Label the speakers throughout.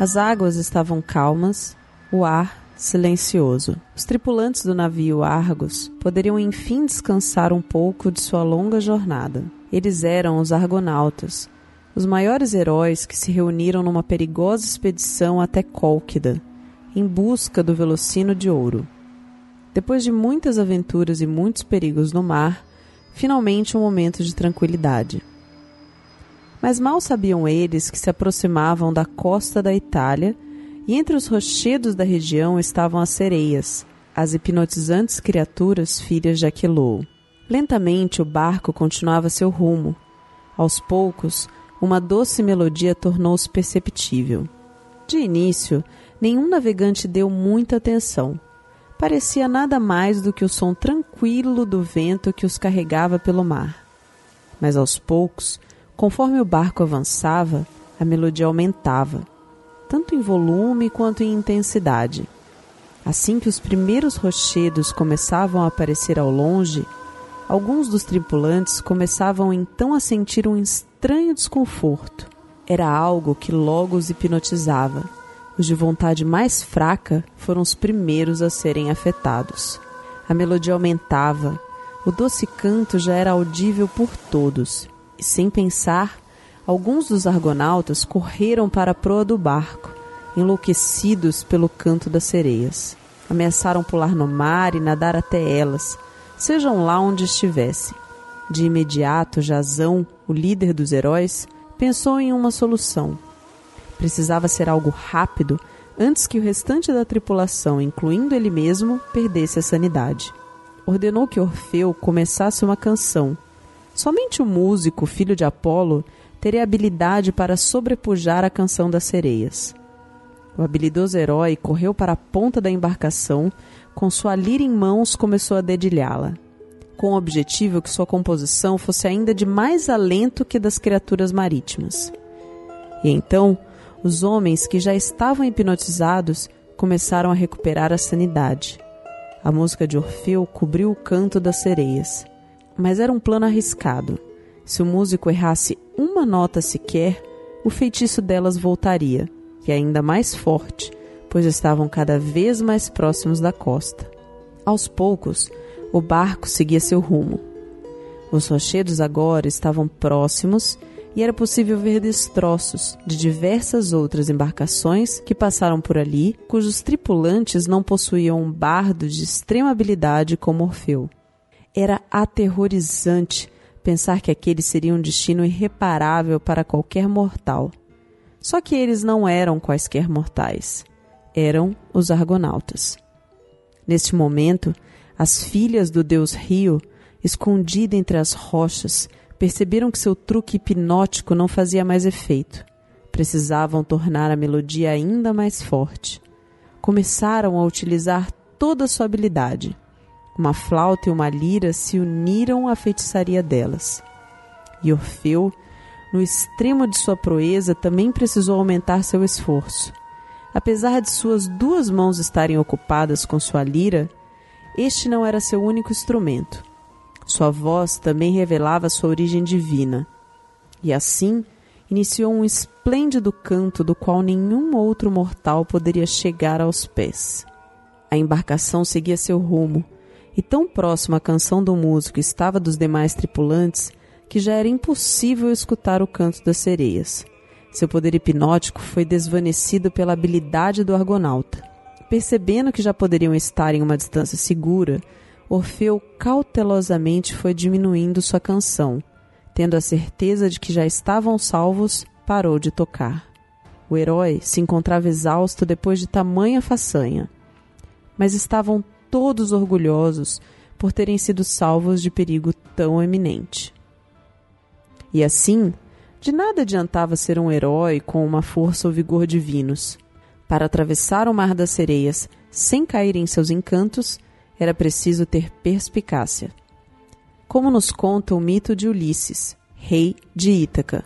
Speaker 1: As águas estavam calmas, o ar silencioso. Os tripulantes do navio Argos poderiam enfim descansar um pouco de sua longa jornada. Eles eram os argonautas, os maiores heróis que se reuniram numa perigosa expedição até Cólquida, em busca do Velocino de Ouro. Depois de muitas aventuras e muitos perigos no mar, finalmente um momento de tranquilidade. Mas mal sabiam eles que se aproximavam da costa da Itália e entre os rochedos da região estavam as sereias, as hipnotizantes criaturas filhas de Aquilou. Lentamente o barco continuava seu rumo. Aos poucos, uma doce melodia tornou-se perceptível. De início, nenhum navegante deu muita atenção. Parecia nada mais do que o som tranquilo do vento que os carregava pelo mar. Mas aos poucos, conforme o barco avançava, a melodia aumentava, tanto em volume quanto em intensidade. Assim que os primeiros rochedos começavam a aparecer ao longe, alguns dos tripulantes começavam então a sentir um estranho desconforto. Era algo que logo os hipnotizava os de vontade mais fraca foram os primeiros a serem afetados. A melodia aumentava, o doce canto já era audível por todos, e sem pensar, alguns dos argonautas correram para a proa do barco, enlouquecidos pelo canto das sereias. Ameaçaram pular no mar e nadar até elas, sejam lá onde estivessem. De imediato, Jazão, o líder dos heróis, pensou em uma solução Precisava ser algo rápido antes que o restante da tripulação, incluindo ele mesmo, perdesse a sanidade. Ordenou que Orfeu começasse uma canção. Somente o músico, filho de Apolo, teria habilidade para sobrepujar a canção das sereias. O habilidoso herói correu para a ponta da embarcação, com sua lira em mãos começou a dedilhá-la, com o objetivo que sua composição fosse ainda de mais alento que das criaturas marítimas. E então os homens que já estavam hipnotizados começaram a recuperar a sanidade. A música de Orfeu cobriu o canto das sereias. Mas era um plano arriscado. Se o músico errasse uma nota sequer, o feitiço delas voltaria, e ainda mais forte, pois estavam cada vez mais próximos da costa. Aos poucos, o barco seguia seu rumo. Os rochedos agora estavam próximos e era possível ver destroços de diversas outras embarcações que passaram por ali, cujos tripulantes não possuíam um bardo de extrema habilidade como Orfeu. Era aterrorizante pensar que aquele seria um destino irreparável para qualquer mortal. Só que eles não eram quaisquer mortais. Eram os argonautas. Neste momento, as filhas do deus Rio, escondida entre as rochas, perceberam que seu truque hipnótico não fazia mais efeito. Precisavam tornar a melodia ainda mais forte. Começaram a utilizar toda a sua habilidade. Uma flauta e uma lira se uniram à feitiçaria delas. E Orfeu, no extremo de sua proeza, também precisou aumentar seu esforço. Apesar de suas duas mãos estarem ocupadas com sua lira, este não era seu único instrumento. Sua voz também revelava sua origem divina. E assim iniciou um esplêndido canto do qual nenhum outro mortal poderia chegar aos pés. A embarcação seguia seu rumo, e tão próxima a canção do músico estava dos demais tripulantes que já era impossível escutar o canto das sereias. Seu poder hipnótico foi desvanecido pela habilidade do argonauta. Percebendo que já poderiam estar em uma distância segura, Orfeu cautelosamente foi diminuindo sua canção. Tendo a certeza de que já estavam salvos, parou de tocar. O herói se encontrava exausto depois de tamanha façanha. Mas estavam todos orgulhosos por terem sido salvos de perigo tão eminente. E assim, de nada adiantava ser um herói com uma força ou vigor divinos. Para atravessar o mar das sereias sem cair em seus encantos, era preciso ter perspicácia. Como nos conta o mito de Ulisses, rei de Ítaca,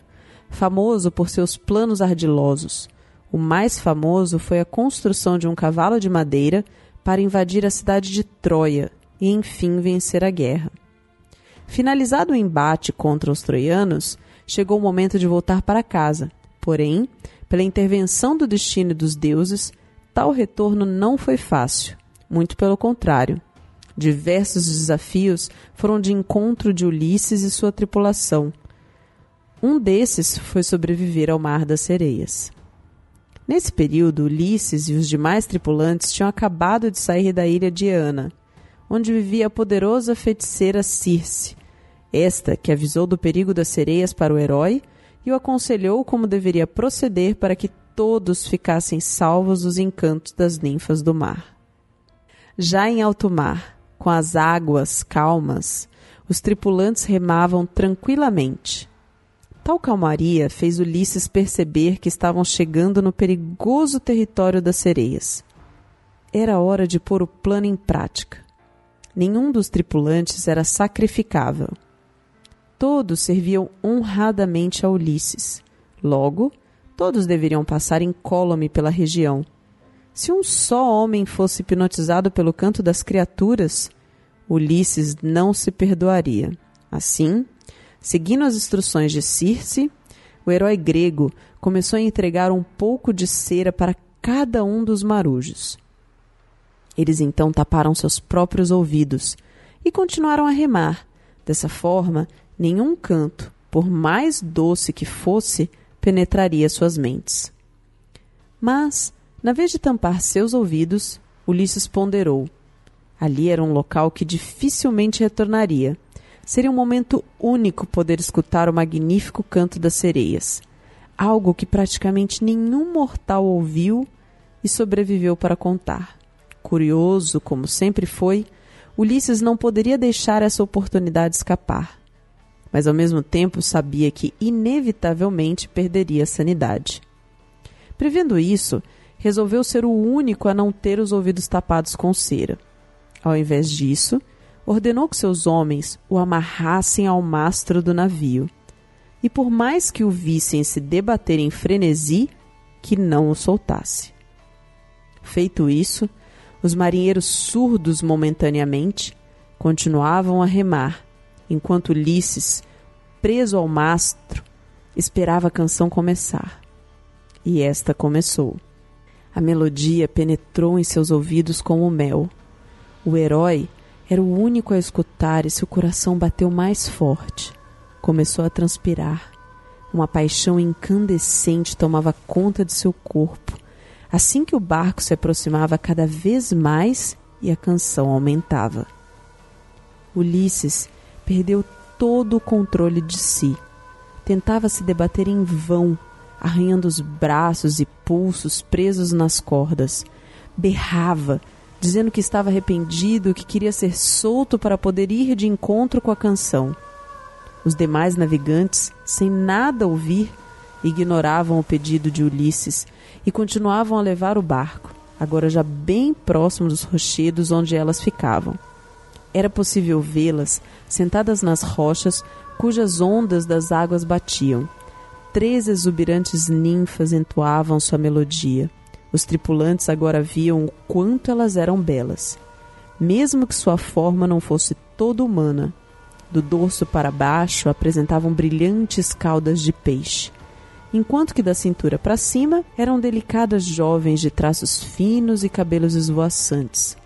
Speaker 1: famoso por seus planos ardilosos. O mais famoso foi a construção de um cavalo de madeira para invadir a cidade de Troia e enfim vencer a guerra. Finalizado o embate contra os troianos, chegou o momento de voltar para casa. Porém, Pela intervenção do destino dos deuses, tal retorno não foi fácil, muito pelo contrário. Diversos desafios foram de encontro de Ulisses e sua tripulação. Um desses foi sobreviver ao Mar das Sereias. Nesse período, Ulisses e os demais tripulantes tinham acabado de sair da ilha de Ana, onde vivia a poderosa feiticeira Circe, esta que avisou do perigo das sereias para o herói e o aconselhou como deveria proceder para que todos ficassem salvos dos encantos das ninfas do mar. Já em alto mar, com as águas calmas, os tripulantes remavam tranquilamente. Tal calmaria fez Ulisses perceber que estavam chegando no perigoso território das sereias. Era hora de pôr o plano em prática. Nenhum dos tripulantes era sacrificável. Todos serviam honradamente a Ulisses. Logo, todos deveriam passar incólume pela região. Se um só homem fosse hipnotizado pelo canto das criaturas, Ulisses não se perdoaria. Assim, seguindo as instruções de Circe, o herói grego começou a entregar um pouco de cera para cada um dos marujos. Eles então taparam seus próprios ouvidos e continuaram a remar. Dessa forma, nenhum canto, por mais doce que fosse, penetraria suas mentes. Mas, na vez de tampar seus ouvidos, Ulisses ponderou. Ali era um local que dificilmente retornaria. Seria um momento único poder escutar o magnífico canto das sereias, algo que praticamente nenhum mortal ouviu e sobreviveu para contar. Curioso, como sempre foi, Ulisses não poderia deixar essa oportunidade escapar mas ao mesmo tempo sabia que inevitavelmente perderia a sanidade. Prevendo isso, resolveu ser o único a não ter os ouvidos tapados com cera. Ao invés disso, ordenou que seus homens o amarrassem ao mastro do navio, e por mais que o vissem se debater em frenesi, que não o soltasse. Feito isso, os marinheiros surdos momentaneamente continuavam a remar enquanto Ulisses, preso ao mastro, esperava a canção começar. E esta começou. A melodia penetrou em seus ouvidos como mel. O herói era o único a escutar e seu coração bateu mais forte. Começou a transpirar. Uma paixão incandescente tomava conta de seu corpo, assim que o barco se aproximava cada vez mais e a canção aumentava. Ulisses perdeu todo o controle de si. Tentava se debater em vão, arranhando os braços e pulsos presos nas cordas. Berrava, dizendo que estava arrependido, que queria ser solto para poder ir de encontro com a canção. Os demais navegantes, sem nada ouvir, ignoravam o pedido de Ulisses e continuavam a levar o barco, agora já bem próximo dos rochedos onde elas ficavam. Era possível vê-las sentadas nas rochas cujas ondas das águas batiam. Três exuberantes ninfas entoavam sua melodia. Os tripulantes agora viam o quanto elas eram belas. Mesmo que sua forma não fosse toda humana, do dorso para baixo apresentavam brilhantes caudas de peixe, enquanto que da cintura para cima eram delicadas jovens de traços finos e cabelos esvoaçantes.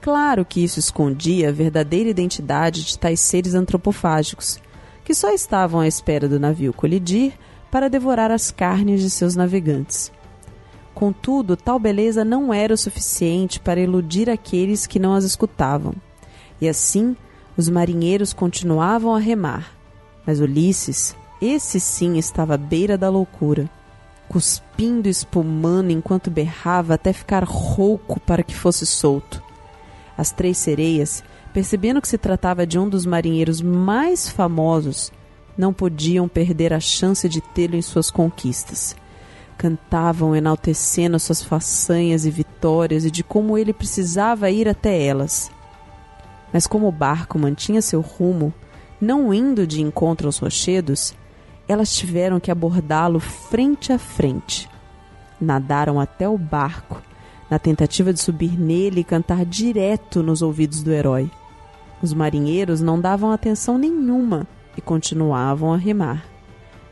Speaker 1: Claro que isso escondia a verdadeira identidade de tais seres antropofágicos, que só estavam à espera do navio colidir para devorar as carnes de seus navegantes. Contudo, tal beleza não era o suficiente para iludir aqueles que não as escutavam. E assim, os marinheiros continuavam a remar. Mas Ulisses, esse sim estava à beira da loucura, cuspindo e espumando enquanto berrava até ficar rouco para que fosse solto. As três sereias, percebendo que se tratava de um dos marinheiros mais famosos, não podiam perder a chance de tê-lo em suas conquistas. Cantavam enaltecendo suas façanhas e vitórias e de como ele precisava ir até elas. Mas como o barco mantinha seu rumo, não indo de encontro aos rochedos, elas tiveram que abordá-lo frente a frente. Nadaram até o barco na tentativa de subir nele e cantar direto nos ouvidos do herói. Os marinheiros não davam atenção nenhuma e continuavam a remar.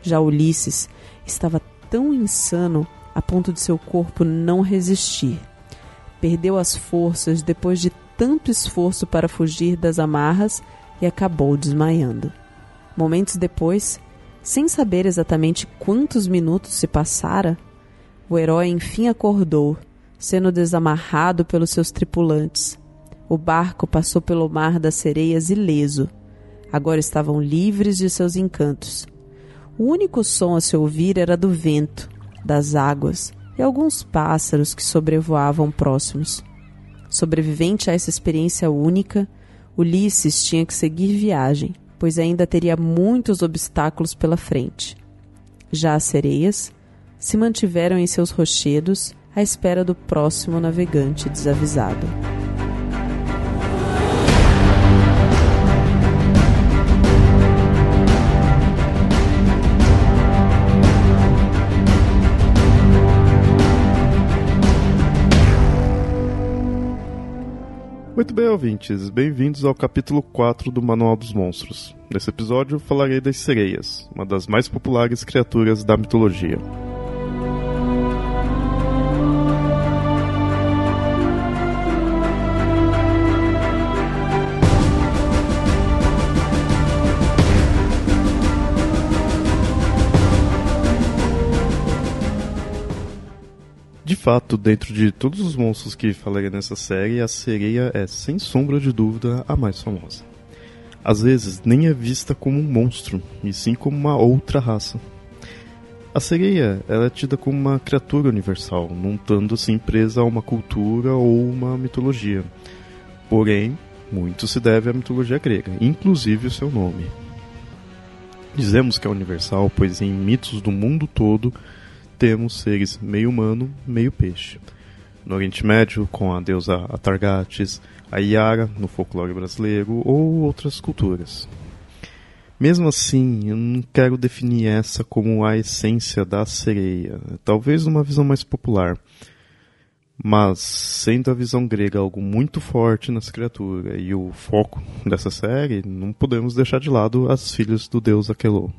Speaker 1: Já Ulisses estava tão insano a ponto de seu corpo não resistir. Perdeu as forças depois de tanto esforço para fugir das amarras e acabou desmaiando. Momentos depois, sem saber exatamente quantos minutos se passara, o herói enfim acordou, sendo desamarrado pelos seus tripulantes. O barco passou pelo mar das sereias ileso. Agora estavam livres de seus encantos. O único som a se ouvir era do vento, das águas e alguns pássaros que sobrevoavam próximos. Sobrevivente a essa experiência única, Ulisses tinha que seguir viagem pois ainda teria muitos obstáculos pela frente. Já as sereias se mantiveram em seus rochedos à espera do próximo navegante desavisado.
Speaker 2: Muito bem, ouvintes, bem-vindos ao capítulo 4 do Manual dos Monstros. Nesse episódio falarei das sereias, uma das mais populares criaturas da mitologia. De fato, dentro de todos os monstros que falarei nessa série, a sereia é, sem sombra de dúvida, a mais famosa. Às vezes, nem é vista como um monstro, e sim como uma outra raça. A sereia é tida como uma criatura universal, não estando assim presa a uma cultura ou uma mitologia. Porém, muito se deve à mitologia grega, inclusive o seu nome. Dizemos que é universal, pois em mitos do mundo todo temos seres meio humano, meio peixe. No Oriente Médio, com a deusa Atargates, a Yara, no folclore brasileiro, ou outras culturas. Mesmo assim, eu não quero definir essa como a essência da sereia, talvez numa visão mais popular. Mas, sendo a visão grega algo muito forte nessa criatura e o foco dessa série, não podemos deixar de lado as filhas do deus Aquelô.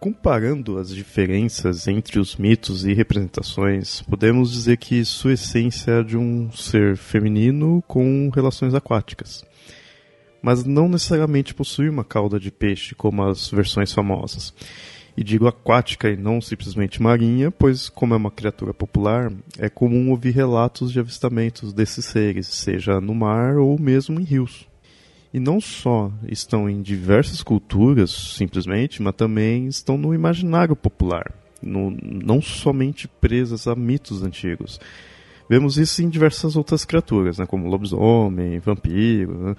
Speaker 2: Comparando as diferenças entre os mitos e representações, podemos dizer que sua essência é de um ser feminino com relações aquáticas. Mas não necessariamente possui uma cauda de peixe como as versões famosas. E digo aquática e não simplesmente marinha, pois, como é uma criatura popular, é comum ouvir relatos de avistamentos desses seres, seja no mar ou mesmo em rios e não só estão em diversas culturas, simplesmente, mas também estão no imaginário popular, no, não somente presas a mitos antigos. Vemos isso em diversas outras criaturas, né, como lobisomem, vampiro, né,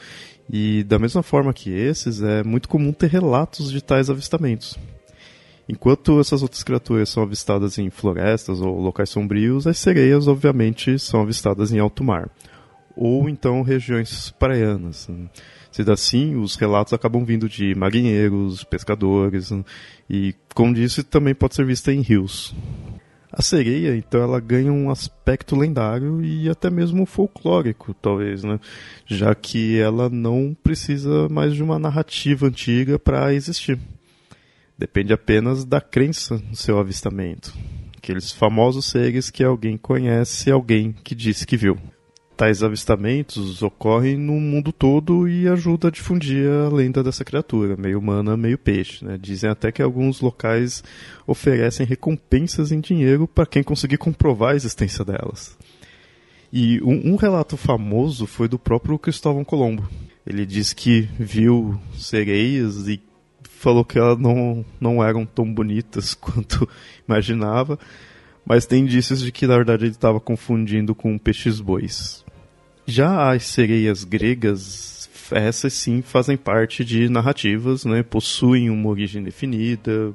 Speaker 2: e da mesma forma que esses, é muito comum ter relatos de tais avistamentos. Enquanto essas outras criaturas são avistadas em florestas ou locais sombrios, as sereias, obviamente, são avistadas em alto mar, ou então regiões praianas. Né. Sendo assim, os relatos acabam vindo de marinheiros, pescadores, né? e, como disse, também pode ser vista em rios. A sereia, então, ela ganha um aspecto lendário e até mesmo folclórico, talvez, né? Já que ela não precisa mais de uma narrativa antiga para existir. Depende apenas da crença no seu avistamento. Aqueles famosos seres que alguém conhece, alguém que disse que viu tais avistamentos ocorrem no mundo todo e ajuda a difundir a lenda dessa criatura, meio humana, meio peixe. Né? Dizem até que alguns locais oferecem recompensas em dinheiro para quem conseguir comprovar a existência delas. E um, um, relato famoso foi do próprio Cristóvão Colombo. Ele diz que viu sereias e falou que elas não, não eram tão bonitas quanto imaginava, mas tem indícios de que na verdade ele estava confundindo com peixes-bois. Já as sereias gregas, essas sim fazem parte de narrativas, né? possuem uma origem definida,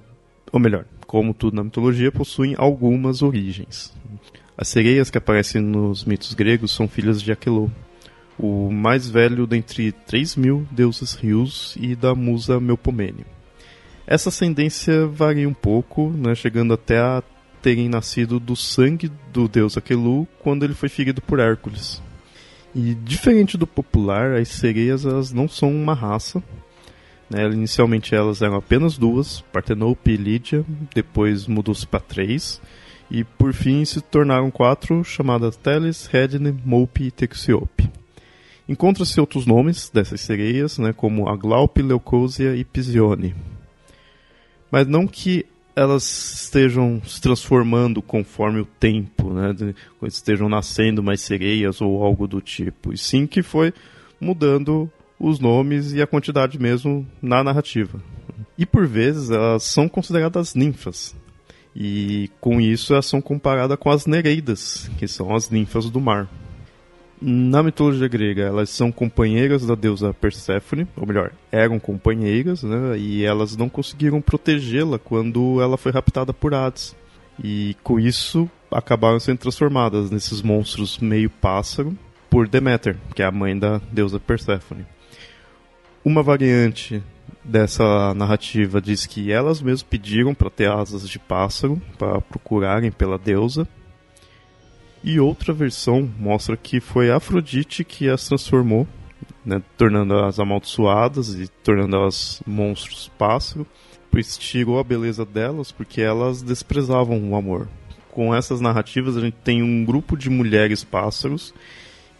Speaker 2: ou melhor, como tudo na mitologia, possuem algumas origens. As sereias que aparecem nos mitos gregos são filhas de Aquelô, o mais velho dentre 3 mil deuses rios e da musa Melpomene. Essa ascendência varia um pouco, né, chegando até a terem nascido do sangue do deus Aquelu quando ele foi ferido por Hércules. E diferente do popular, as sereias elas não são uma raça. Né? Inicialmente elas eram apenas duas, Partenope e Lídia, depois mudou-se para três, e por fim se tornaram quatro, chamadas Teles, Redne, Mope e Texiope. Encontra-se outros nomes dessas sereias, né, como Aglaupe, Leucosia e Pisione. Mas não que elas estejam se transformando conforme o tempo, né, estejam nascendo mais sereias ou algo do tipo, e sim que foi mudando os nomes e a quantidade mesmo na narrativa. E por vezes elas são consideradas ninfas. E com isso elas são comparadas com as Nereidas, que são as ninfas do mar. Na mitologia grega, elas são companheiras da deusa Perséfone, ou melhor, eram companheiras, né? E elas não conseguiram protegê-la quando ela foi raptada por Hades. E com isso acabaram sendo transformadas nesses monstros meio pássaro por Deméter, que é a mãe da deusa Perséfone. Uma variante dessa narrativa diz que elas mesmas pediram para ter asas de pássaro para procurarem pela deusa. E outra versão mostra que foi Afrodite que as transformou, né, tornando-as amaldiçoadas e tornando-as monstros pássaro, pois tirou a beleza delas porque elas desprezavam o amor. Com essas narrativas a gente tem um grupo de mulheres pássaros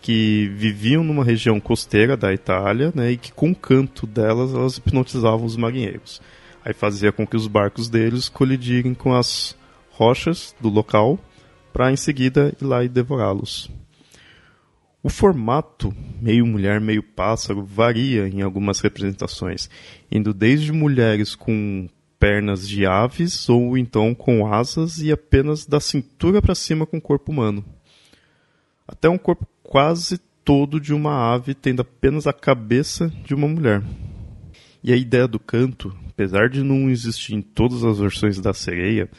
Speaker 2: que viviam numa região costeira da Itália, né, e que com o canto delas elas hipnotizavam os marinheiros. Aí fazia com que os barcos deles colidirem com as rochas do local para em seguida ir lá e devorá-los. O formato meio mulher, meio pássaro varia em algumas representações, indo desde mulheres com pernas de aves ou então com asas e apenas da cintura para cima com corpo humano. Até um corpo quase todo de uma ave, tendo apenas a cabeça de uma mulher. E a ideia do canto, apesar de não existir em todas as versões da sereia,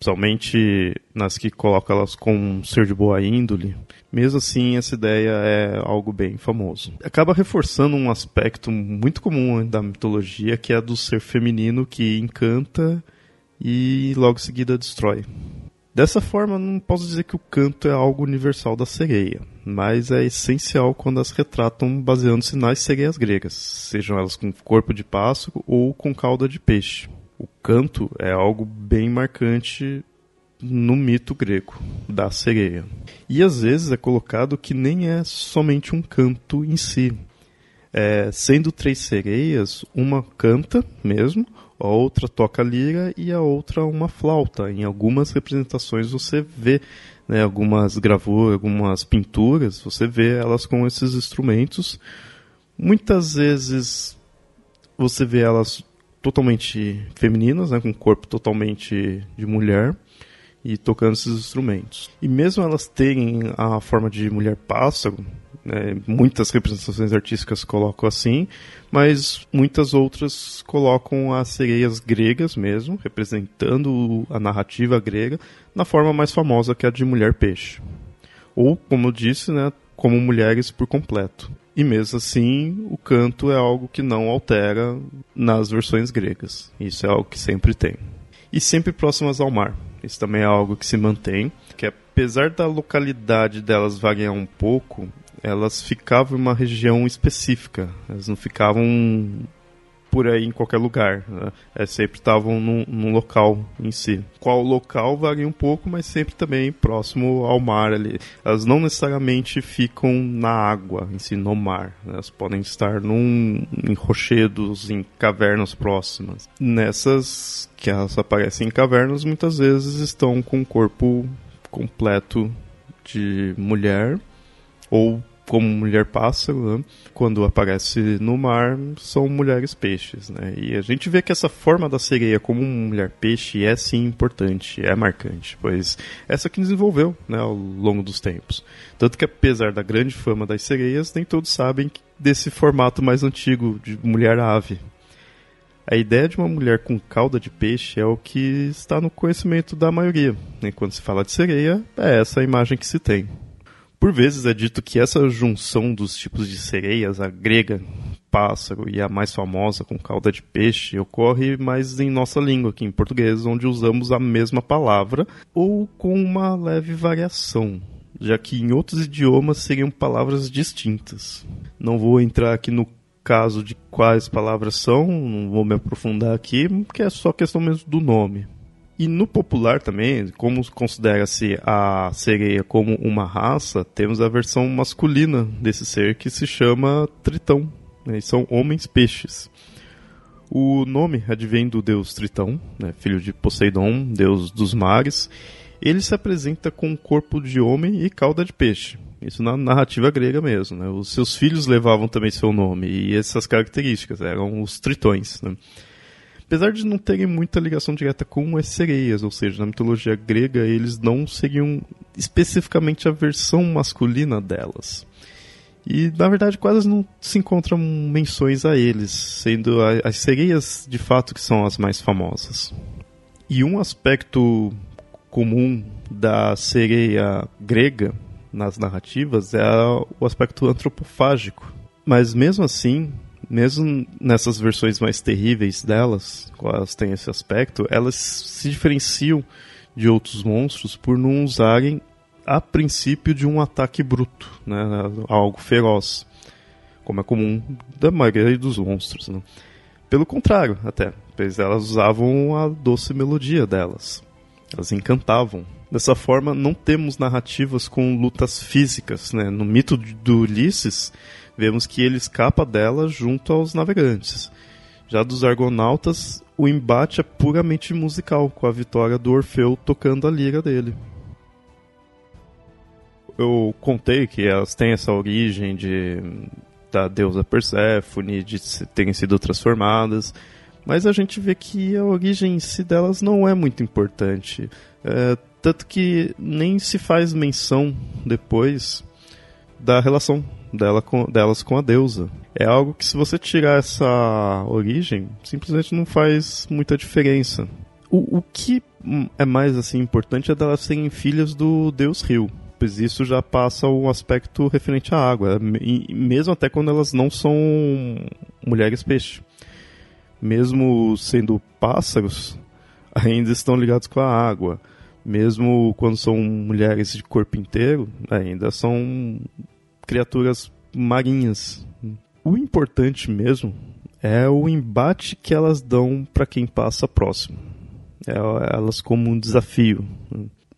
Speaker 2: principalmente nas que colocam elas com um ser de boa índole, mesmo assim essa ideia é algo bem famoso. Acaba reforçando um aspecto muito comum da mitologia, que é do ser feminino que encanta e logo em seguida destrói. Dessa forma, não posso dizer que o canto é algo universal da sereia, mas é essencial quando as retratam baseando-se nas sereias gregas, sejam elas com corpo de pássaro ou com cauda de peixe. O canto é algo bem marcante no mito grego da sereia. E às vezes é colocado que nem é somente um canto em si. É, sendo três sereias, uma canta mesmo, a outra toca lira e a outra uma flauta. Em algumas representações você vê né, algumas gravuras, algumas pinturas, você vê elas com esses instrumentos. Muitas vezes você vê elas totalmente femininas, né, com corpo totalmente de mulher e tocando esses instrumentos. E mesmo elas terem a forma de mulher pássaro, né, muitas representações artísticas colocam assim, mas muitas outras colocam as sereias gregas mesmo, representando a narrativa grega, na forma mais famosa que é a de mulher peixe. Ou, como eu disse, né, como mulheres por completo. E mesmo assim, o canto é algo que não altera nas versões gregas. Isso é algo que sempre tem. E sempre próximas ao mar. Isso também é algo que se mantém, que apesar da localidade delas variar um pouco, elas ficavam em uma região específica. Elas não ficavam por aí em qualquer lugar. Né? É, sempre estavam num, num, local em si. Qual local varia um pouco, mas sempre também próximo ao mar ali. Elas não necessariamente ficam na água em si, no mar. Né? Elas podem estar num, em rochedos, em cavernas próximas. Nessas que elas aparecem em cavernas, muitas vezes estão com o corpo completo de mulher ou como mulher pássaro, né? quando aparece no mar, são mulheres peixes, né? E a gente vê que essa forma da sereia como mulher peixe é sim importante, é marcante, pois essa que desenvolveu, né, ao longo dos tempos. Tanto que apesar da grande fama das sereias, nem todos sabem desse formato mais antigo de mulher ave. A ideia de uma mulher com cauda de peixe é o que está no conhecimento da maioria. E quando se fala de sereia, é essa a imagem que se tem. Por vezes é dito que essa junção dos tipos de sereias, a grega, pássaro e a mais famosa com cauda de peixe, ocorre mais em nossa língua, aqui em português, onde usamos a mesma palavra ou com uma leve variação, já que em outros idiomas seriam palavras distintas. Não vou entrar aqui no caso de quais palavras são, não vou me aprofundar aqui, porque é só questão mesmo do nome. E no popular também, como considera-se a sereia como uma raça, temos a versão masculina desse ser que se chama Tritão. Né? são homens peixes. O nome advém do deus Tritão, né? filho de Poseidon, deus dos mares. Ele se apresenta com corpo de homem e cauda de peixe. Isso na narrativa grega mesmo. Né? Os seus filhos levavam também seu nome e essas características eram os tritões. Né? Apesar de não terem muita ligação direta com as sereias, ou seja, na mitologia grega eles não seguiam especificamente a versão masculina delas. E na verdade quase não se encontram menções a eles, sendo as sereias de fato que são as mais famosas. E um aspecto comum da sereia grega nas narrativas é o aspecto antropofágico. Mas mesmo assim, mesmo nessas versões mais terríveis delas, elas têm esse aspecto, elas se diferenciam de outros monstros por não usarem a princípio de um ataque bruto, né, algo feroz, como é comum da maioria dos monstros. Né. Pelo contrário, até, pois elas usavam a doce melodia delas, elas encantavam Dessa forma, não temos narrativas com lutas físicas. Né? No mito do Ulisses, vemos que ele escapa dela junto aos navegantes. Já dos argonautas, o embate é puramente musical, com a vitória do Orfeu tocando a lira dele. Eu contei que elas têm essa origem de da deusa Perséfone, de terem sido transformadas, mas a gente vê que a origem em si delas não é muito importante. É, tanto que nem se faz menção depois da relação dela com, delas com a deusa. É algo que, se você tirar essa origem, simplesmente não faz muita diferença. O, o que é mais assim importante é delas serem filhas do deus rio, pois isso já passa um aspecto referente à água, e mesmo até quando elas não são mulheres peixe. Mesmo sendo pássaros, ainda estão ligados com a água mesmo quando são mulheres de corpo inteiro, ainda são criaturas marinhas. O importante mesmo é o embate que elas dão para quem passa próximo. É, elas como um desafio,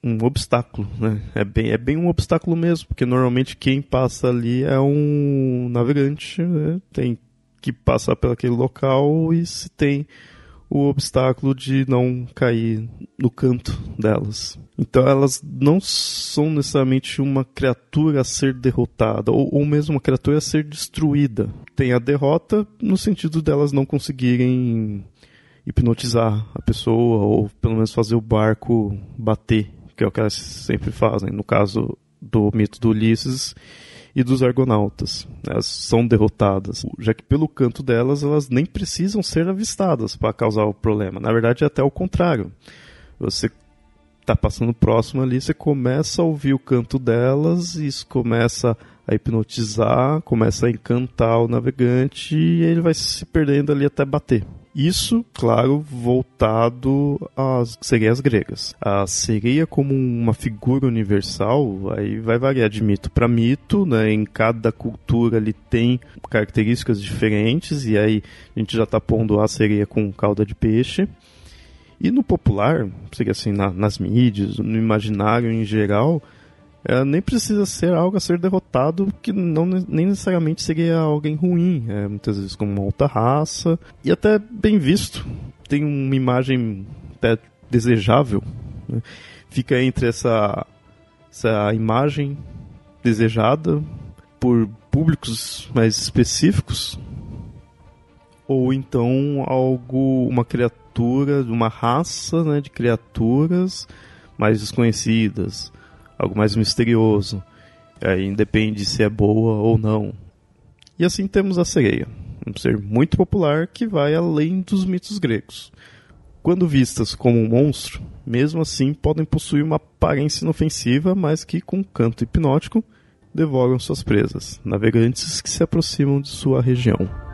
Speaker 2: um obstáculo, né? É bem, é bem um obstáculo mesmo, porque normalmente quem passa ali é um navegante, né? tem que passar por aquele local e se tem o obstáculo de não cair no canto delas. Então elas não são necessariamente uma criatura a ser derrotada, ou, ou mesmo uma criatura a ser destruída. Tem a derrota no sentido delas não conseguirem hipnotizar a pessoa, ou pelo menos fazer o barco bater, que é o que elas sempre fazem. No caso do mito do Ulisses, e dos argonautas. Elas são derrotadas, já que pelo canto delas elas nem precisam ser avistadas para causar o problema. Na verdade, é até o contrário. Você está passando próximo ali, você começa a ouvir o canto delas, e isso começa a hipnotizar, começa a encantar o navegante e ele vai se perdendo ali até bater. Isso, claro, voltado às sereias gregas. A sereia como uma figura universal, aí vai variar de mito para mito, né? Em cada cultura ele tem características diferentes e aí a gente já está pondo a sereia com cauda de peixe. E no popular, seria assim, na, nas mídias, no imaginário em geral, é, nem precisa ser algo a ser derrotado, que não nem necessariamente seria alguém ruim, é, muitas vezes como uma outra raça, e até bem visto. Tem uma imagem até desejável, né? fica entre essa, essa imagem desejada por públicos mais específicos, ou então algo, uma criatura, uma raça né, de criaturas mais desconhecidas algo mais misterioso. Aí independe se é boa ou não. E assim temos a sereia, um ser muito popular que vai além dos mitos gregos. Quando vistas como um monstro, mesmo assim podem possuir uma aparência inofensiva, mas que com canto hipnótico devoram suas presas, navegantes que se aproximam de sua região.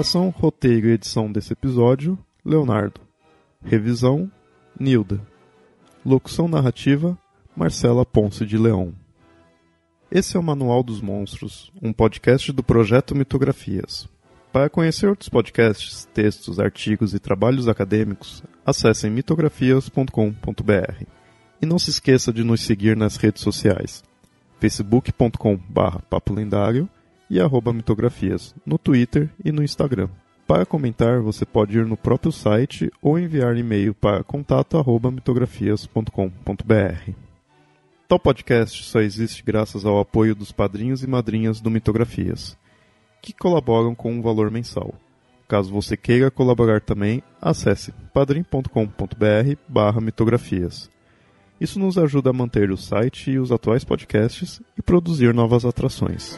Speaker 2: Criação, roteiro e edição desse episódio, Leonardo. Revisão, Nilda. Locução narrativa, Marcela Ponce de Leão. Esse é o Manual dos Monstros, um podcast do projeto Mitografias. Para conhecer outros podcasts, textos, artigos e trabalhos acadêmicos, acessem mitografias.com.br. E não se esqueça de nos seguir nas redes sociais facebook.com.br papolendário e arroba mitografias no Twitter e no Instagram. Para comentar, você pode ir no próprio site ou enviar e-mail para contato@mitografias.com.br. Tal podcast só existe graças ao apoio dos padrinhos e madrinhas do Mitografias, que colaboram com um valor mensal. Caso você queira colaborar também, acesse padrim.com.br mitografias. Isso nos ajuda a manter o site e os atuais podcasts e produzir novas atrações.